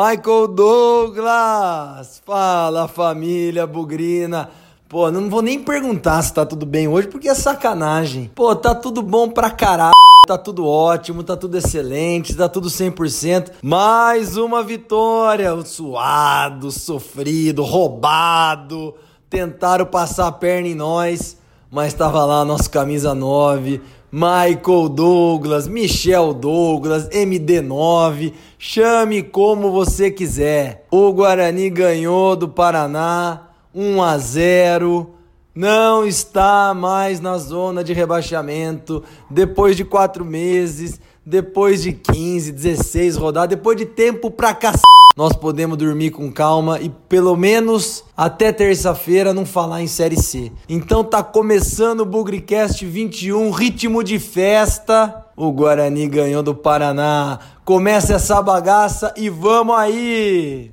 Michael Douglas! Fala família bugrina! Pô, não vou nem perguntar se tá tudo bem hoje, porque é sacanagem. Pô, tá tudo bom pra caralho. Tá tudo ótimo, tá tudo excelente, tá tudo 100%. Mais uma vitória. Suado, sofrido, roubado. Tentaram passar a perna em nós, mas tava lá nosso camisa 9 Michael Douglas, Michel Douglas, MD9, chame como você quiser. O Guarani ganhou do Paraná 1 a 0. Não está mais na zona de rebaixamento depois de quatro meses, depois de 15, 16 rodadas, depois de tempo pra cacete nós podemos dormir com calma e pelo menos até terça-feira não falar em Série C. Então tá começando o Bugrecast 21, ritmo de festa. O Guarani ganhou do Paraná. Começa essa bagaça e vamos aí!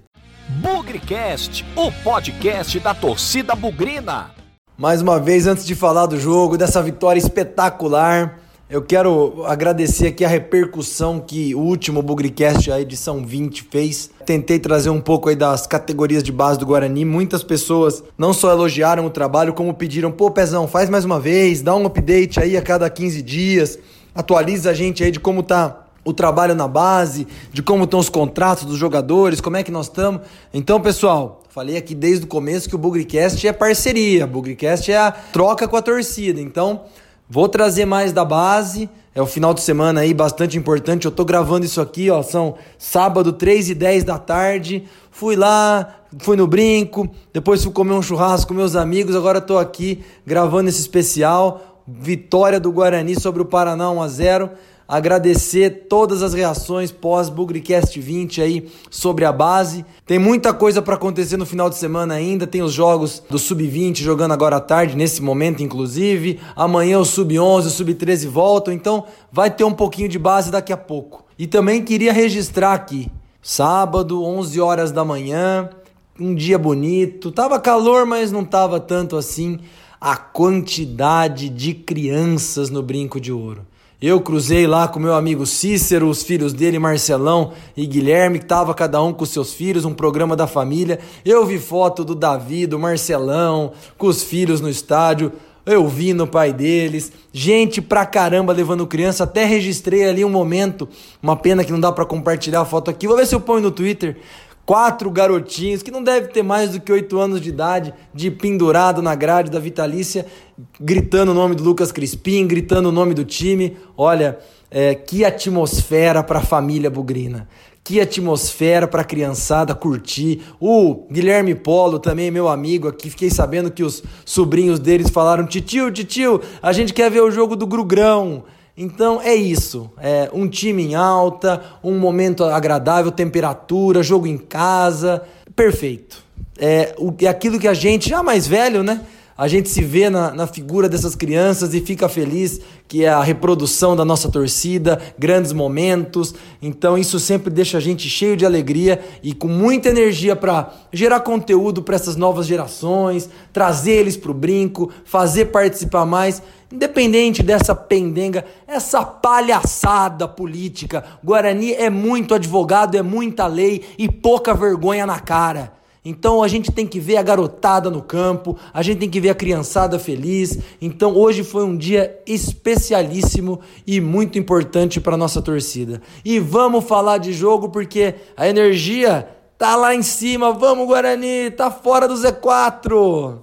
Bugrecast, o podcast da torcida bugrina. Mais uma vez, antes de falar do jogo, dessa vitória espetacular, eu quero agradecer aqui a repercussão que o último Bugrecast, a edição 20, fez. Tentei trazer um pouco aí das categorias de base do Guarani. Muitas pessoas não só elogiaram o trabalho, como pediram: pô, Pezão, faz mais uma vez, dá um update aí a cada 15 dias, atualiza a gente aí de como tá o trabalho na base, de como estão os contratos dos jogadores, como é que nós estamos. Então, pessoal, falei aqui desde o começo que o Bugrecast é parceria, o Bugrecast é a troca com a torcida. Então, Vou trazer mais da base. É o final de semana aí bastante importante. Eu tô gravando isso aqui, ó. São sábado, 3 e 10 da tarde. Fui lá, fui no brinco. Depois fui comer um churrasco com meus amigos. Agora tô aqui gravando esse especial. Vitória do Guarani sobre o Paraná 1 a 0 agradecer todas as reações pós Bugrecast 20 aí sobre a base. Tem muita coisa para acontecer no final de semana ainda, tem os jogos do Sub-20 jogando agora à tarde, nesse momento inclusive. Amanhã o Sub-11, o Sub-13 voltam, então vai ter um pouquinho de base daqui a pouco. E também queria registrar aqui, sábado, 11 horas da manhã, um dia bonito, tava calor, mas não tava tanto assim a quantidade de crianças no Brinco de Ouro. Eu cruzei lá com meu amigo Cícero, os filhos dele, Marcelão e Guilherme, que tava cada um com seus filhos, um programa da família. Eu vi foto do Davi, do Marcelão, com os filhos no estádio. Eu vi no pai deles, gente pra caramba levando criança, até registrei ali um momento, uma pena que não dá para compartilhar a foto aqui. Vou ver se eu ponho no Twitter quatro garotinhos que não deve ter mais do que oito anos de idade, de pendurado na grade da Vitalícia, gritando o nome do Lucas Crispim, gritando o nome do time. Olha, é, que atmosfera para a família bugrina. Que atmosfera para a criançada curtir. O Guilherme Polo, também meu amigo aqui, fiquei sabendo que os sobrinhos deles falaram: Titio, titio, a gente quer ver o jogo do Grugrão. Então é isso, é um time em alta, um momento agradável, temperatura, jogo em casa, perfeito. É, é aquilo que a gente, já mais velho, né? A gente se vê na, na figura dessas crianças e fica feliz que é a reprodução da nossa torcida, grandes momentos. Então isso sempre deixa a gente cheio de alegria e com muita energia para gerar conteúdo para essas novas gerações, trazer eles para o brinco, fazer participar mais. Independente dessa pendenga, essa palhaçada política, Guarani é muito advogado, é muita lei e pouca vergonha na cara. Então a gente tem que ver a garotada no campo, a gente tem que ver a criançada feliz. Então hoje foi um dia especialíssimo e muito importante para nossa torcida. E vamos falar de jogo porque a energia tá lá em cima. Vamos Guarani, tá fora do Z4.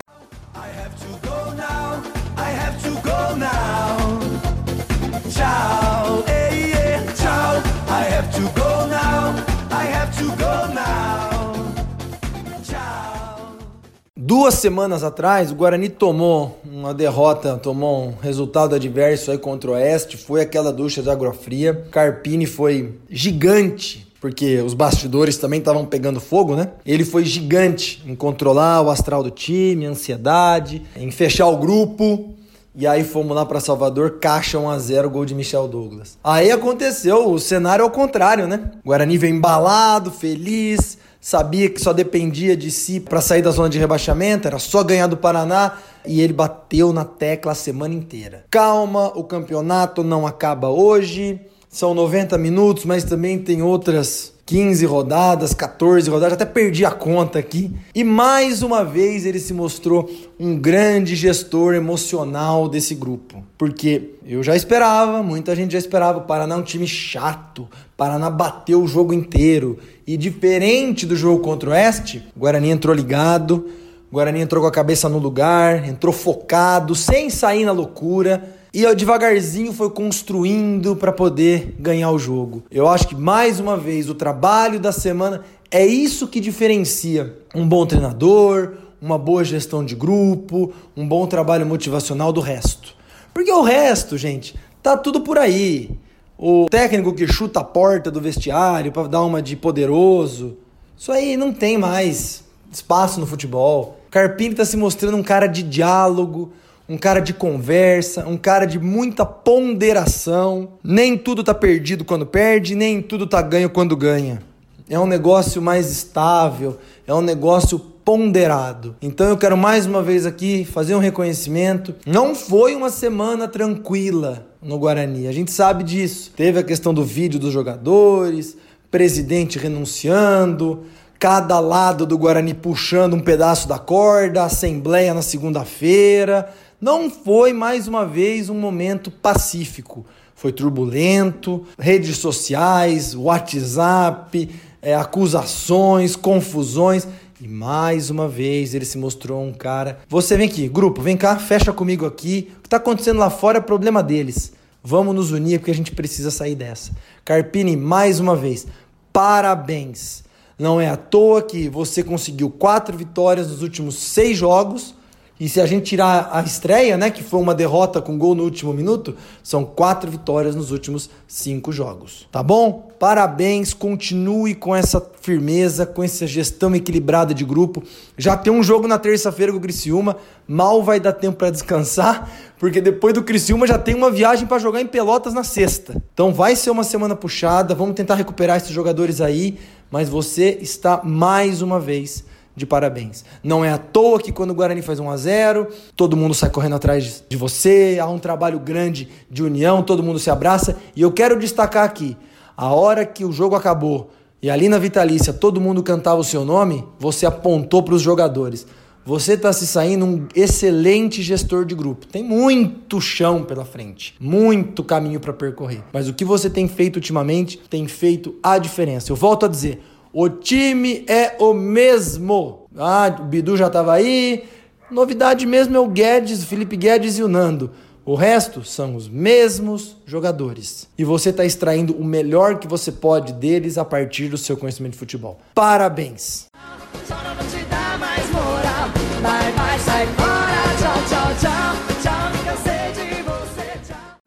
Duas semanas atrás, o Guarani tomou uma derrota, tomou um resultado adverso aí contra o Oeste. Foi aquela ducha de água fria. Carpini foi gigante, porque os bastidores também estavam pegando fogo, né? Ele foi gigante em controlar o astral do time, a ansiedade, em fechar o grupo. E aí fomos lá para Salvador, caixa 1 a 0 gol de Michel Douglas. Aí aconteceu o cenário ao contrário, né? O Guarani veio embalado, feliz, sabia que só dependia de si para sair da zona de rebaixamento, era só ganhar do Paraná e ele bateu na tecla a semana inteira. Calma, o campeonato não acaba hoje. São 90 minutos, mas também tem outras 15 rodadas, 14 rodadas, até perdi a conta aqui. E mais uma vez ele se mostrou um grande gestor emocional desse grupo. Porque eu já esperava, muita gente já esperava, o Paraná é um time chato, Paraná bateu o jogo inteiro. E diferente do jogo contra o Oeste, o Guarani entrou ligado, o Guarani entrou com a cabeça no lugar, entrou focado, sem sair na loucura e devagarzinho foi construindo para poder ganhar o jogo. Eu acho que mais uma vez o trabalho da semana é isso que diferencia um bom treinador, uma boa gestão de grupo, um bom trabalho motivacional do resto. Porque o resto, gente, tá tudo por aí. O técnico que chuta a porta do vestiário para dar uma de poderoso, isso aí não tem mais espaço no futebol. Carpini está se mostrando um cara de diálogo, um cara de conversa, um cara de muita ponderação. Nem tudo tá perdido quando perde, nem tudo tá ganho quando ganha. É um negócio mais estável, é um negócio ponderado. Então eu quero mais uma vez aqui fazer um reconhecimento. Não foi uma semana tranquila no Guarani, a gente sabe disso. Teve a questão do vídeo dos jogadores, presidente renunciando, cada lado do Guarani puxando um pedaço da corda, assembleia na segunda-feira. Não foi mais uma vez um momento pacífico. Foi turbulento, redes sociais, WhatsApp, é, acusações, confusões. E mais uma vez ele se mostrou um cara. Você vem aqui, grupo, vem cá, fecha comigo aqui. O que está acontecendo lá fora é problema deles. Vamos nos unir porque a gente precisa sair dessa. Carpini, mais uma vez, parabéns. Não é à toa que você conseguiu quatro vitórias nos últimos seis jogos e se a gente tirar a estreia, né, que foi uma derrota com gol no último minuto, são quatro vitórias nos últimos cinco jogos. Tá bom? Parabéns, continue com essa firmeza, com essa gestão equilibrada de grupo. Já tem um jogo na terça-feira com o Criciúma, mal vai dar tempo para descansar, porque depois do Criciúma já tem uma viagem para jogar em Pelotas na sexta. Então vai ser uma semana puxada, vamos tentar recuperar esses jogadores aí, mas você está mais uma vez de parabéns. Não é à toa que quando o Guarani faz 1 a 0, todo mundo sai correndo atrás de você, há um trabalho grande de união, todo mundo se abraça, e eu quero destacar aqui, a hora que o jogo acabou e ali na Vitalícia todo mundo cantava o seu nome, você apontou para os jogadores. Você está se saindo um excelente gestor de grupo. Tem muito chão pela frente, muito caminho para percorrer. Mas o que você tem feito ultimamente tem feito a diferença. Eu volto a dizer, o time é o mesmo. Ah, o Bidu já estava aí. Novidade mesmo é o Guedes, o Felipe Guedes e o Nando. O resto são os mesmos jogadores. E você está extraindo o melhor que você pode deles a partir do seu conhecimento de futebol. Parabéns!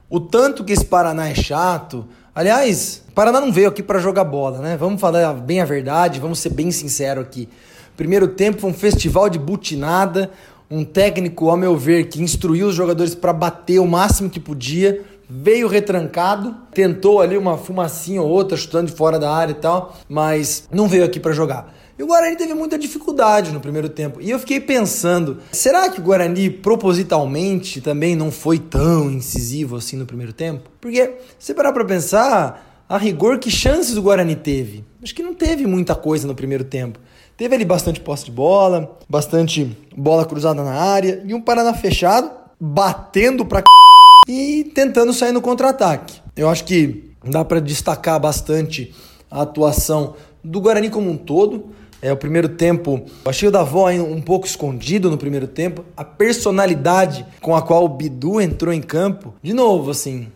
O tanto que esse Paraná é chato, Aliás, Paraná não veio aqui para jogar bola, né? Vamos falar bem a verdade, vamos ser bem sinceros aqui. Primeiro tempo foi um festival de butinada, um técnico, ao meu ver, que instruiu os jogadores para bater o máximo que podia, veio retrancado, tentou ali uma fumacinha ou outra, chutando de fora da área e tal, mas não veio aqui para jogar. E o Guarani teve muita dificuldade no primeiro tempo. E eu fiquei pensando, será que o Guarani propositalmente também não foi tão incisivo assim no primeiro tempo? Porque se parar para pensar, a rigor que chances o Guarani teve? Acho que não teve muita coisa no primeiro tempo. Teve ali bastante posse de bola, bastante bola cruzada na área e um Paraná fechado, batendo pra c... e tentando sair no contra-ataque. Eu acho que dá para destacar bastante a atuação do Guarani como um todo. É, o primeiro tempo, achei o Davó um pouco escondido no primeiro tempo. A personalidade com a qual o Bidu entrou em campo, de novo, assim,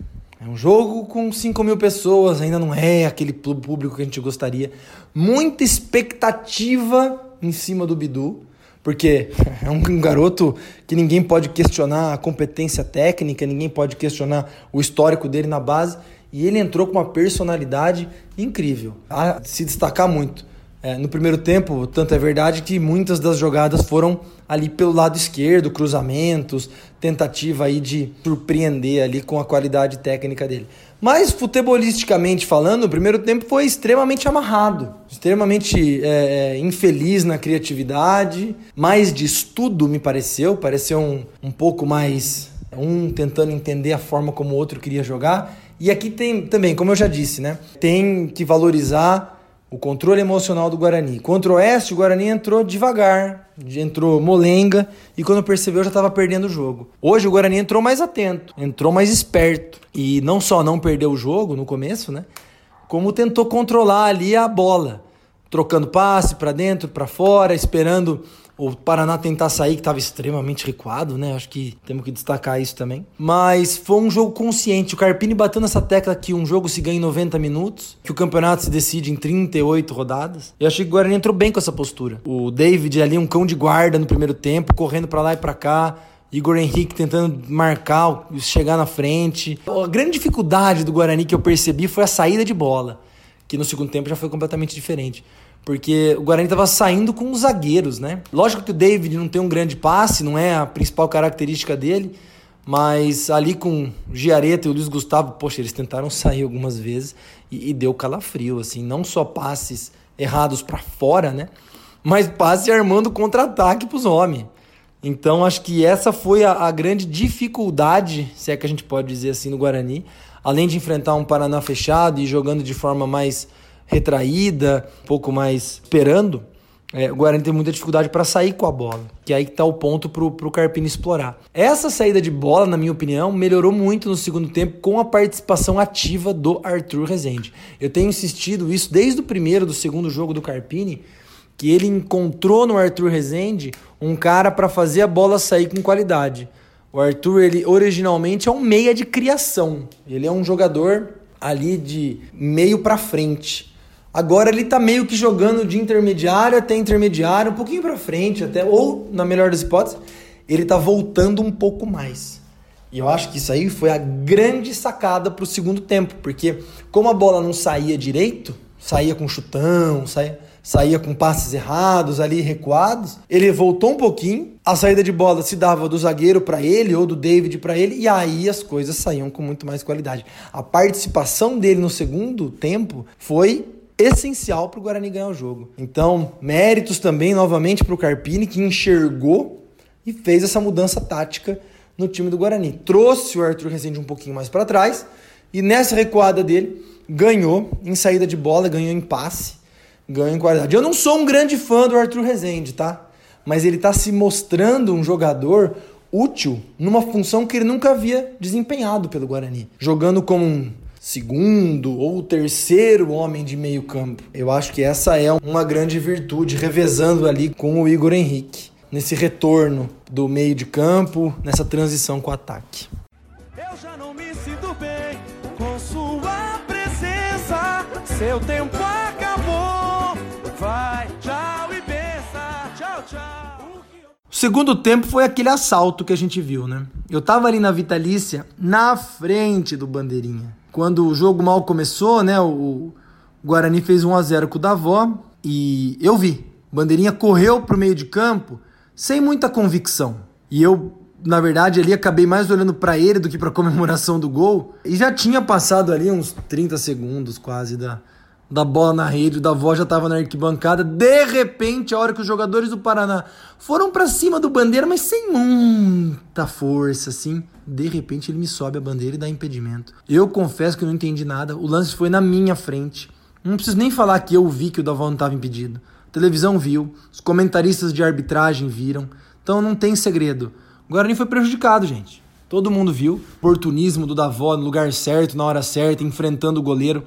é um jogo com 5 mil pessoas, ainda não é aquele público que a gente gostaria. Muita expectativa em cima do Bidu, porque é um garoto que ninguém pode questionar a competência técnica, ninguém pode questionar o histórico dele na base. E ele entrou com uma personalidade incrível, a se destacar muito. É, no primeiro tempo, tanto é verdade que muitas das jogadas foram ali pelo lado esquerdo, cruzamentos, tentativa aí de surpreender ali com a qualidade técnica dele. Mas futebolisticamente falando, o primeiro tempo foi extremamente amarrado, extremamente é, é infeliz na criatividade, mais de estudo me pareceu, pareceu um, um pouco mais um tentando entender a forma como o outro queria jogar. E aqui tem também, como eu já disse, né? Tem que valorizar o controle emocional do Guarani. Contra o Oeste, o Guarani entrou devagar, entrou molenga e quando percebeu já estava perdendo o jogo. Hoje o Guarani entrou mais atento, entrou mais esperto e não só não perdeu o jogo no começo, né? Como tentou controlar ali a bola, trocando passe para dentro, para fora, esperando o Paraná tentar sair, que estava extremamente recuado, né? Acho que temos que destacar isso também. Mas foi um jogo consciente. O Carpini bateu nessa tecla que um jogo se ganha em 90 minutos, que o campeonato se decide em 38 rodadas. Eu achei que o Guarani entrou bem com essa postura. O David ali, um cão de guarda no primeiro tempo, correndo para lá e para cá. Igor Henrique tentando marcar, chegar na frente. A grande dificuldade do Guarani que eu percebi foi a saída de bola, que no segundo tempo já foi completamente diferente. Porque o Guarani estava saindo com os zagueiros, né? Lógico que o David não tem um grande passe, não é a principal característica dele, mas ali com Giareta e o Luiz Gustavo, poxa, eles tentaram sair algumas vezes e, e deu calafrio, assim, não só passes errados para fora, né? Mas passe armando contra-ataque para os homens. Então acho que essa foi a, a grande dificuldade, se é que a gente pode dizer assim, no Guarani. Além de enfrentar um Paraná fechado e jogando de forma mais retraída, um pouco mais esperando, é, o Guarani tem muita dificuldade para sair com a bola, que é aí está o ponto para o Carpini explorar. Essa saída de bola, na minha opinião, melhorou muito no segundo tempo com a participação ativa do Arthur Rezende. Eu tenho insistido isso desde o primeiro, do segundo jogo do Carpini, que ele encontrou no Arthur Rezende um cara para fazer a bola sair com qualidade. O Arthur, ele originalmente é um meia de criação. Ele é um jogador ali de meio para frente. Agora ele tá meio que jogando de intermediário até intermediário, um pouquinho para frente até, ou na melhor das hipóteses, ele tá voltando um pouco mais. E eu acho que isso aí foi a grande sacada pro segundo tempo, porque como a bola não saía direito, saía com chutão, saía, saía com passes errados ali recuados, ele voltou um pouquinho, a saída de bola se dava do zagueiro para ele ou do David para ele e aí as coisas saíam com muito mais qualidade. A participação dele no segundo tempo foi essencial para o Guarani ganhar o jogo. Então, méritos também novamente para o Carpini, que enxergou e fez essa mudança tática no time do Guarani. Trouxe o Arthur Rezende um pouquinho mais para trás e nessa recuada dele ganhou em saída de bola, ganhou em passe, ganhou em qualidade. Eu não sou um grande fã do Arthur Rezende, tá? Mas ele está se mostrando um jogador útil numa função que ele nunca havia desempenhado pelo Guarani, jogando como um segundo ou terceiro homem de meio campo. Eu acho que essa é uma grande virtude, revezando ali com o Igor Henrique, nesse retorno do meio de campo, nessa transição com o ataque. Eu já não me sinto bem com sua presença, seu tempo acabou, segundo tempo foi aquele assalto que a gente viu, né? Eu tava ali na Vitalícia, na frente do Bandeirinha quando o jogo mal começou, né? O Guarani fez 1 a 0 com o Davó e eu vi. Bandeirinha correu pro meio de campo sem muita convicção. E eu, na verdade, ali acabei mais olhando para ele do que para comemoração do gol. E já tinha passado ali uns 30 segundos quase da, da bola na rede, o Davó já estava na arquibancada. De repente, a hora que os jogadores do Paraná foram para cima do bandeira, mas sem muita força, assim. De repente, ele me sobe a bandeira e dá impedimento. Eu confesso que não entendi nada. O lance foi na minha frente. Não preciso nem falar que eu vi que o Davó não estava impedido. A televisão viu, os comentaristas de arbitragem viram. Então não tem segredo. O Guarani foi prejudicado, gente. Todo mundo viu. Oportunismo do Davó no lugar certo, na hora certa, enfrentando o goleiro.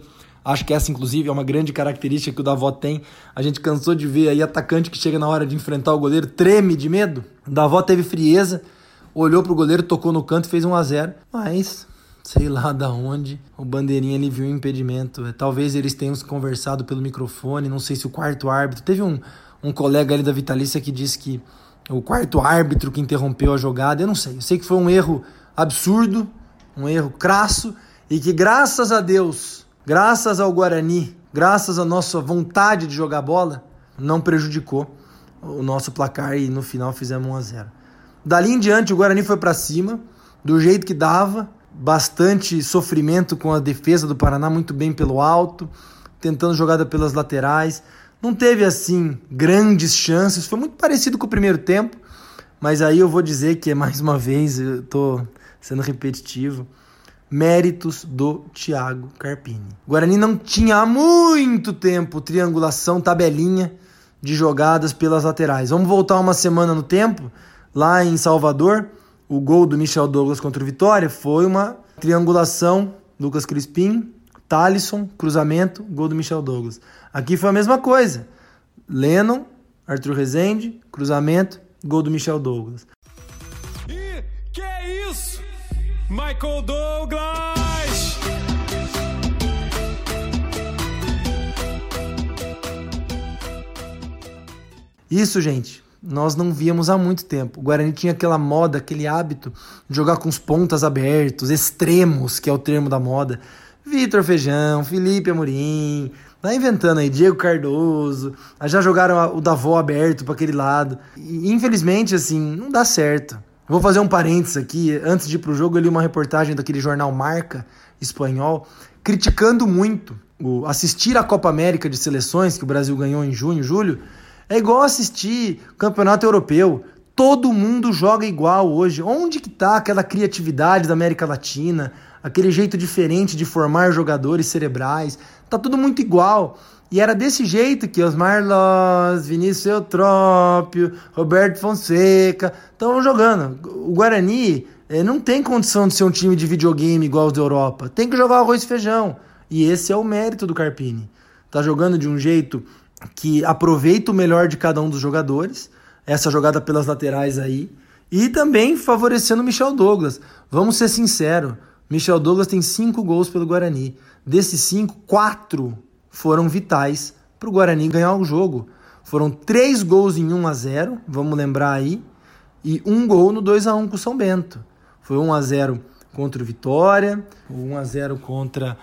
Acho que essa, inclusive, é uma grande característica que o Davó tem. A gente cansou de ver aí atacante que chega na hora de enfrentar o goleiro, treme de medo. O Davó teve frieza, olhou pro goleiro, tocou no canto e fez 1 a 0 Mas, sei lá da onde, o Bandeirinha ele viu o impedimento. É, talvez eles tenham se conversado pelo microfone, não sei se o quarto árbitro. Teve um, um colega ali da Vitalícia que disse que o quarto árbitro que interrompeu a jogada, eu não sei. Eu sei que foi um erro absurdo, um erro crasso e que graças a Deus graças ao Guarani, graças à nossa vontade de jogar bola, não prejudicou o nosso placar e no final fizemos 1 a 0. Dali em diante o Guarani foi para cima, do jeito que dava, bastante sofrimento com a defesa do Paraná, muito bem pelo alto, tentando jogada pelas laterais. Não teve assim grandes chances, foi muito parecido com o primeiro tempo, mas aí eu vou dizer que mais uma vez eu tô sendo repetitivo méritos do Thiago Carpini. O Guarani não tinha há muito tempo triangulação, tabelinha de jogadas pelas laterais. Vamos voltar uma semana no tempo, lá em Salvador, o gol do Michel Douglas contra o Vitória foi uma triangulação, Lucas Crispim, Talisson, cruzamento, gol do Michel Douglas. Aqui foi a mesma coisa. Lennon, Arthur Rezende, cruzamento, gol do Michel Douglas. Michael Douglas! Isso, gente, nós não víamos há muito tempo. O Guarani tinha aquela moda, aquele hábito de jogar com os pontas abertos, extremos, que é o termo da moda. Vitor Feijão, Felipe Amorim, tá inventando aí, Diego Cardoso, já jogaram o Davó aberto para aquele lado. E, infelizmente, assim, não dá certo. Vou fazer um parênteses aqui. Antes de ir pro jogo, eu li uma reportagem daquele jornal Marca espanhol, criticando muito o assistir a Copa América de seleções que o Brasil ganhou em junho, julho. É igual assistir campeonato europeu. Todo mundo joga igual hoje. Onde que tá aquela criatividade da América Latina, aquele jeito diferente de formar jogadores cerebrais? Tá tudo muito igual. E era desse jeito que Osmar Loz, Vinícius Eutrópio, Roberto Fonseca estavam jogando. O Guarani eh, não tem condição de ser um time de videogame igual os da Europa. Tem que jogar arroz e feijão. E esse é o mérito do Carpini. Tá jogando de um jeito que aproveita o melhor de cada um dos jogadores, essa jogada pelas laterais aí, e também favorecendo o Michel Douglas. Vamos ser sinceros, Michel Douglas tem cinco gols pelo Guarani. Desses cinco, quatro foram vitais para o Guarani ganhar o jogo. Foram três gols em 1 a 0 vamos lembrar aí, e um gol no 2 a 1 com o São Bento. Foi 1 a 0 contra o Vitória, 1 a 0 contra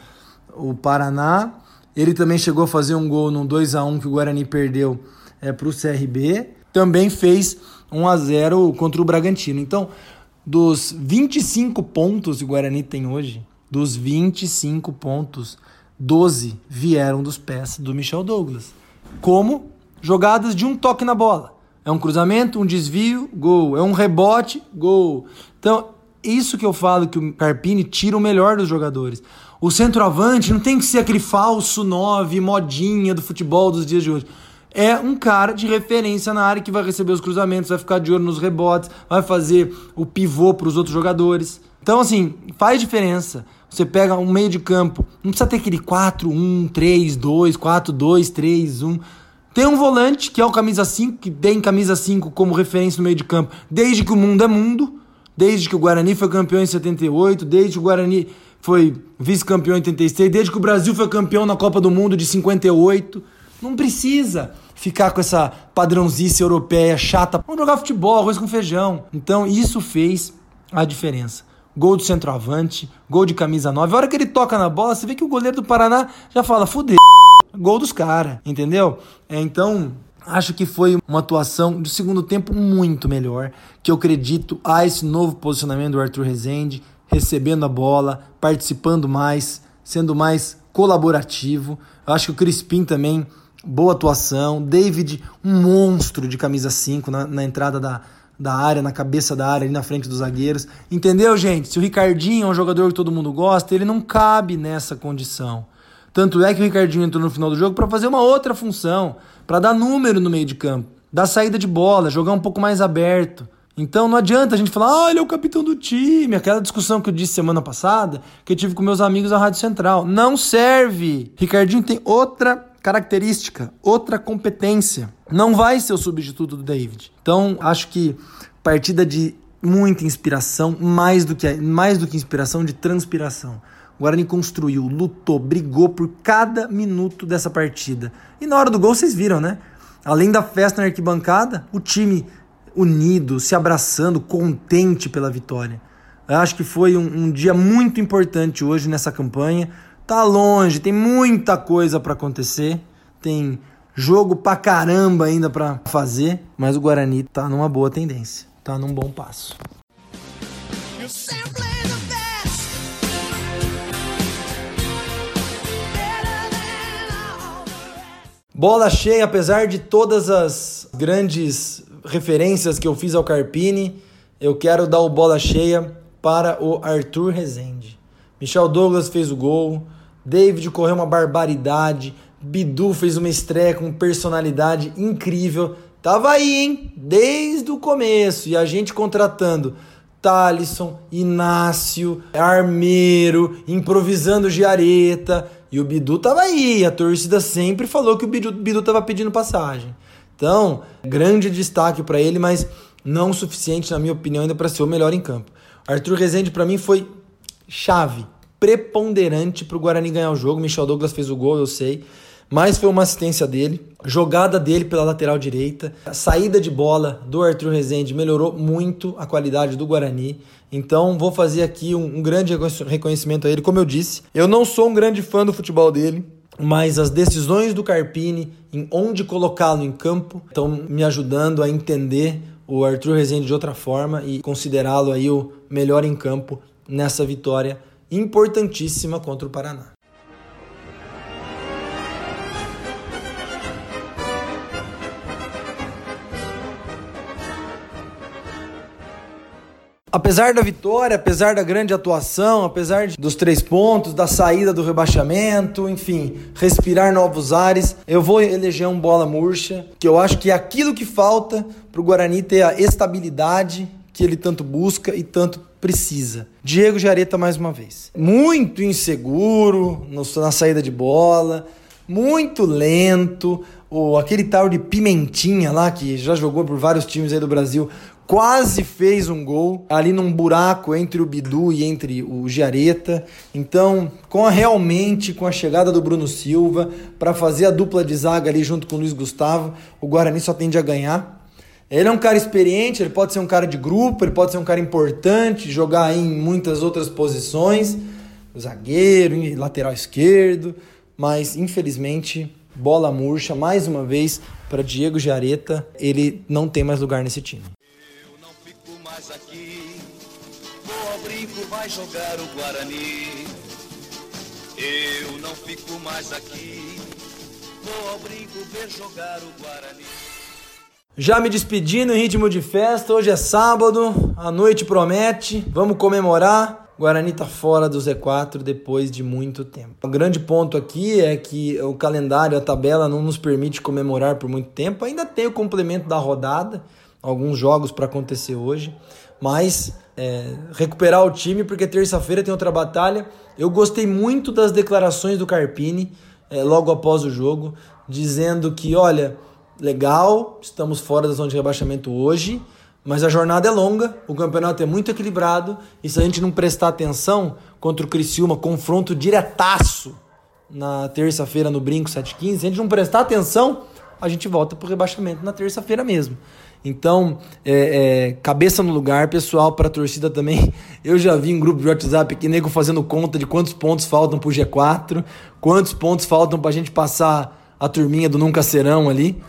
o Paraná ele também chegou a fazer um gol no 2 a 1 que o Guarani perdeu é, para o CRB. Também fez 1 a 0 contra o Bragantino. Então, dos 25 pontos que o Guarani tem hoje, dos 25 pontos, 12 vieram dos pés do Michel Douglas. Como jogadas de um toque na bola. É um cruzamento, um desvio, gol. É um rebote, gol. Então, isso que eu falo que o Carpini tira o melhor dos jogadores. O centroavante não tem que ser aquele falso 9, modinha do futebol dos dias de hoje. É um cara de referência na área que vai receber os cruzamentos, vai ficar de olho nos rebotes, vai fazer o pivô para os outros jogadores. Então, assim, faz diferença. Você pega um meio de campo, não precisa ter aquele 4-1, 3-2, 4-2, 3-1. Tem um volante que é o camisa 5, que tem camisa 5 como referência no meio de campo, desde que o mundo é mundo, desde que o Guarani foi campeão em 78, desde que o Guarani foi vice-campeão em 86, desde que o Brasil foi campeão na Copa do Mundo de 58. Não precisa ficar com essa padrãozice europeia chata. Vamos jogar futebol, arroz com feijão. Então isso fez a diferença. Gol do centroavante, gol de camisa 9. A hora que ele toca na bola, você vê que o goleiro do Paraná já fala, fudeu, gol dos caras, entendeu? É, então, acho que foi uma atuação de segundo tempo muito melhor, que eu acredito a esse novo posicionamento do Arthur Rezende, recebendo a bola, participando mais, sendo mais colaborativo. Eu acho que o Crispim também, boa atuação. David, um monstro de camisa 5 na, na entrada da, da área, na cabeça da área, ali na frente dos zagueiros. Entendeu, gente? Se o Ricardinho é um jogador que todo mundo gosta, ele não cabe nessa condição. Tanto é que o Ricardinho entrou no final do jogo para fazer uma outra função, para dar número no meio de campo, dar saída de bola, jogar um pouco mais aberto. Então não adianta a gente falar, ah, ele é o capitão do time. Aquela discussão que eu disse semana passada, que eu tive com meus amigos da Rádio Central. Não serve. Ricardinho tem outra característica, outra competência. Não vai ser o substituto do David. Então acho que partida de muita inspiração, mais do que, mais do que inspiração, de transpiração. O Guarani construiu, lutou, brigou por cada minuto dessa partida. E na hora do gol vocês viram, né? Além da festa na arquibancada, o time unido, se abraçando, contente pela vitória. Eu acho que foi um, um, dia muito importante hoje nessa campanha. Tá longe, tem muita coisa para acontecer, tem jogo pra caramba ainda para fazer, mas o Guarani tá numa boa tendência, tá num bom passo. Bola cheia, apesar de todas as grandes referências que eu fiz ao Carpini, eu quero dar o bola cheia para o Arthur Rezende. Michel Douglas fez o gol, David correu uma barbaridade, Bidu fez uma estreia com personalidade incrível. Tava aí, hein? Desde o começo. E a gente contratando Talisson, Inácio, Armeiro, improvisando Giareta. E o Bidu tava aí. A torcida sempre falou que o Bidu, Bidu tava pedindo passagem. Então, grande destaque para ele, mas não o suficiente, na minha opinião, ainda para ser o melhor em campo. Arthur Rezende, para mim, foi chave, preponderante para o Guarani ganhar o jogo. Michel Douglas fez o gol, eu sei mas foi uma assistência dele. Jogada dele pela lateral direita. A saída de bola do Arthur Rezende melhorou muito a qualidade do Guarani. Então vou fazer aqui um, um grande reconhecimento a ele. Como eu disse, eu não sou um grande fã do futebol dele, mas as decisões do Carpini em onde colocá-lo em campo estão me ajudando a entender o Arthur Rezende de outra forma e considerá-lo aí o melhor em campo nessa vitória importantíssima contra o Paraná. Apesar da vitória, apesar da grande atuação, apesar dos três pontos, da saída do rebaixamento, enfim, respirar novos ares, eu vou eleger um bola murcha, que eu acho que é aquilo que falta para o Guarani ter a estabilidade que ele tanto busca e tanto precisa. Diego Jareta mais uma vez. Muito inseguro na saída de bola, muito lento. O, aquele tal de Pimentinha lá, que já jogou por vários times aí do Brasil, quase fez um gol ali num buraco entre o Bidu e entre o Giareta. Então, com a, realmente com a chegada do Bruno Silva para fazer a dupla de zaga ali junto com o Luiz Gustavo, o Guarani só tende a ganhar. Ele é um cara experiente, ele pode ser um cara de grupo, ele pode ser um cara importante, jogar em muitas outras posições, zagueiro, lateral esquerdo, mas infelizmente bola murcha mais uma vez para Diego Giareta, ele não tem mais lugar nesse time mais aqui. Vou ao brinco, vai jogar o Guarani. Eu não fico mais aqui. Vou ao brinco ver jogar o Guarani. Já me despedindo em ritmo de festa, hoje é sábado, a noite promete, vamos comemorar. Guarani tá fora do Z4 depois de muito tempo. O grande ponto aqui é que o calendário, a tabela não nos permite comemorar por muito tempo. Ainda tem o complemento da rodada, alguns jogos para acontecer hoje, mas é, recuperar o time porque terça-feira tem outra batalha. Eu gostei muito das declarações do Carpini é, logo após o jogo, dizendo que, olha, legal, estamos fora da zona de rebaixamento hoje, mas a jornada é longa, o campeonato é muito equilibrado e se a gente não prestar atenção contra o Criciúma, confronto diretaço na terça-feira no Brinco 715, se a gente não prestar atenção, a gente volta para o rebaixamento na terça-feira mesmo. Então, é, é, cabeça no lugar, pessoal, para a torcida também. Eu já vi em grupo de WhatsApp aqui, nego fazendo conta de quantos pontos faltam para o G4, quantos pontos faltam para a gente passar a turminha do Nunca Serão ali.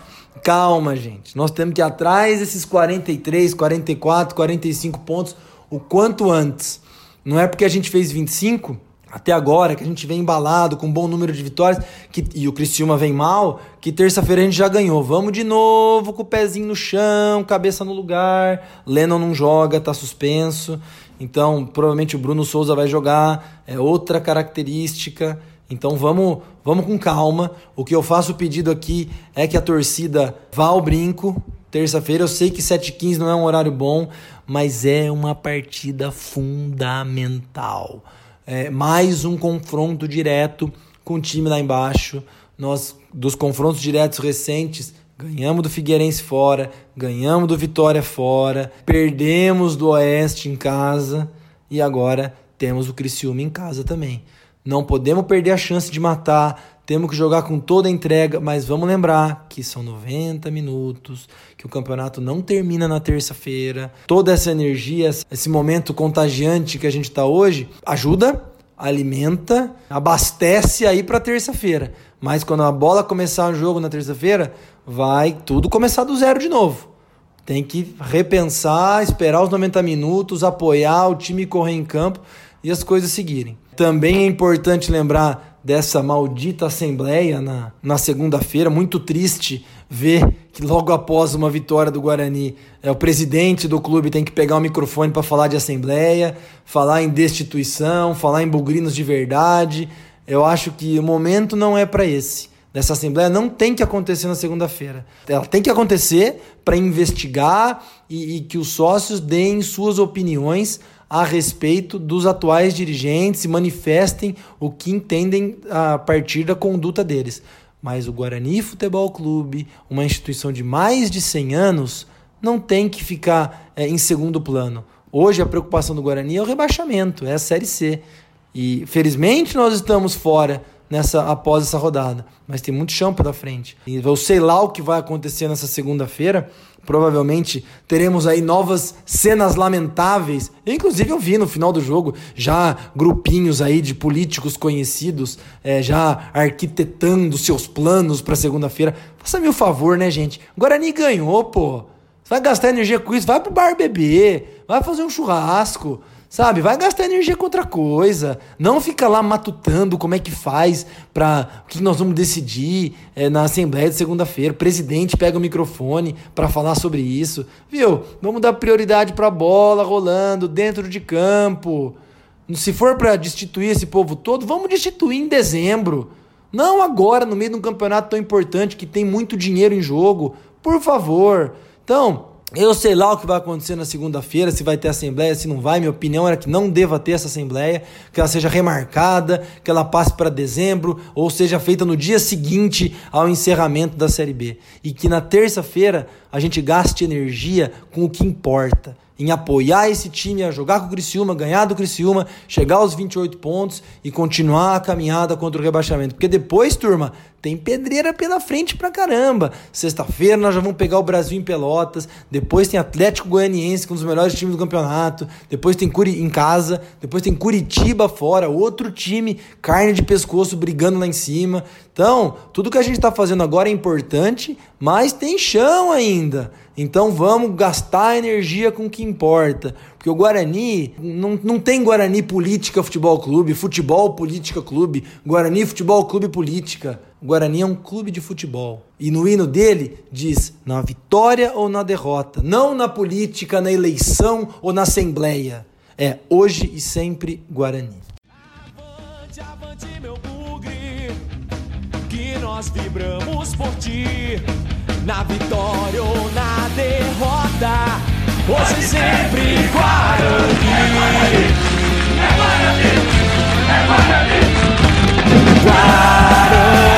Calma, gente. Nós temos que ir atrás desses 43, 44, 45 pontos o quanto antes. Não é porque a gente fez 25 até agora, que a gente vem embalado com um bom número de vitórias, que, e o Criciúma vem mal, que terça-feira a gente já ganhou. Vamos de novo com o pezinho no chão, cabeça no lugar. Lennon não joga, tá suspenso. Então, provavelmente o Bruno Souza vai jogar, é outra característica. Então vamos, vamos com calma. O que eu faço pedido aqui é que a torcida vá ao brinco. Terça-feira, eu sei que 7h15 não é um horário bom, mas é uma partida fundamental é, mais um confronto direto com o time lá embaixo. Nós, dos confrontos diretos recentes, ganhamos do Figueirense fora, ganhamos do Vitória fora, perdemos do Oeste em casa e agora temos o Criciúma em casa também. Não podemos perder a chance de matar, temos que jogar com toda a entrega, mas vamos lembrar que são 90 minutos, que o campeonato não termina na terça-feira. Toda essa energia, esse momento contagiante que a gente está hoje, ajuda, alimenta, abastece aí para terça-feira. Mas quando a bola começar o jogo na terça-feira, vai tudo começar do zero de novo. Tem que repensar, esperar os 90 minutos, apoiar o time correr em campo e as coisas seguirem. Também é importante lembrar dessa maldita assembleia na, na segunda-feira, muito triste ver que logo após uma vitória do Guarani, é, o presidente do clube tem que pegar o microfone para falar de assembleia, falar em destituição, falar em bugrinos de verdade. Eu acho que o momento não é para esse. Dessa assembleia não tem que acontecer na segunda-feira. Ela tem que acontecer para investigar e, e que os sócios deem suas opiniões a respeito dos atuais dirigentes e manifestem o que entendem a partir da conduta deles. Mas o Guarani Futebol Clube, uma instituição de mais de 100 anos, não tem que ficar é, em segundo plano. Hoje a preocupação do Guarani é o rebaixamento, é a Série C. E felizmente nós estamos fora nessa após essa rodada, mas tem muito chão pela frente. E eu sei lá o que vai acontecer nessa segunda-feira. Provavelmente teremos aí novas cenas lamentáveis. Eu, inclusive, eu vi no final do jogo já grupinhos aí de políticos conhecidos é, já arquitetando seus planos para segunda-feira. Faça-me o favor, né, gente? Guarani ganhou, pô. Você vai gastar energia com isso? Vai pro bar beber, vai fazer um churrasco. Sabe? Vai gastar energia com outra coisa. Não fica lá matutando como é que faz para o que nós vamos decidir é, na Assembleia de segunda-feira. O presidente pega o microfone para falar sobre isso. Viu? Vamos dar prioridade para a bola rolando dentro de campo. Se for para destituir esse povo todo, vamos destituir em dezembro. Não agora, no meio de um campeonato tão importante que tem muito dinheiro em jogo. Por favor. Então, eu sei lá o que vai acontecer na segunda-feira, se vai ter assembleia, se não vai. Minha opinião era que não deva ter essa assembleia, que ela seja remarcada, que ela passe para dezembro, ou seja feita no dia seguinte ao encerramento da Série B. E que na terça-feira a gente gaste energia com o que importa em apoiar esse time a jogar com o Criciúma, ganhar do Criciúma, chegar aos 28 pontos e continuar a caminhada contra o rebaixamento. Porque depois, turma, tem pedreira pela frente pra caramba. Sexta-feira nós já vamos pegar o Brasil em Pelotas, depois tem Atlético Goianiense, que é um dos melhores times do campeonato, depois tem Curi em casa, depois tem Curitiba fora, outro time, carne de pescoço brigando lá em cima. Então, tudo que a gente está fazendo agora é importante, mas tem chão ainda. Então vamos gastar energia com o que importa. Porque o Guarani, não, não tem Guarani Política Futebol Clube, Futebol Política Clube, Guarani Futebol Clube Política. O Guarani é um clube de futebol. E no hino dele diz: na vitória ou na derrota, não na política, na eleição ou na assembleia. É hoje e sempre Guarani. Avante, avante, meu bugre, que nós vibramos por ti na vitória ou na derrota. Hoje e sempre Guarani. É Guarani, é Guarani. Guarani.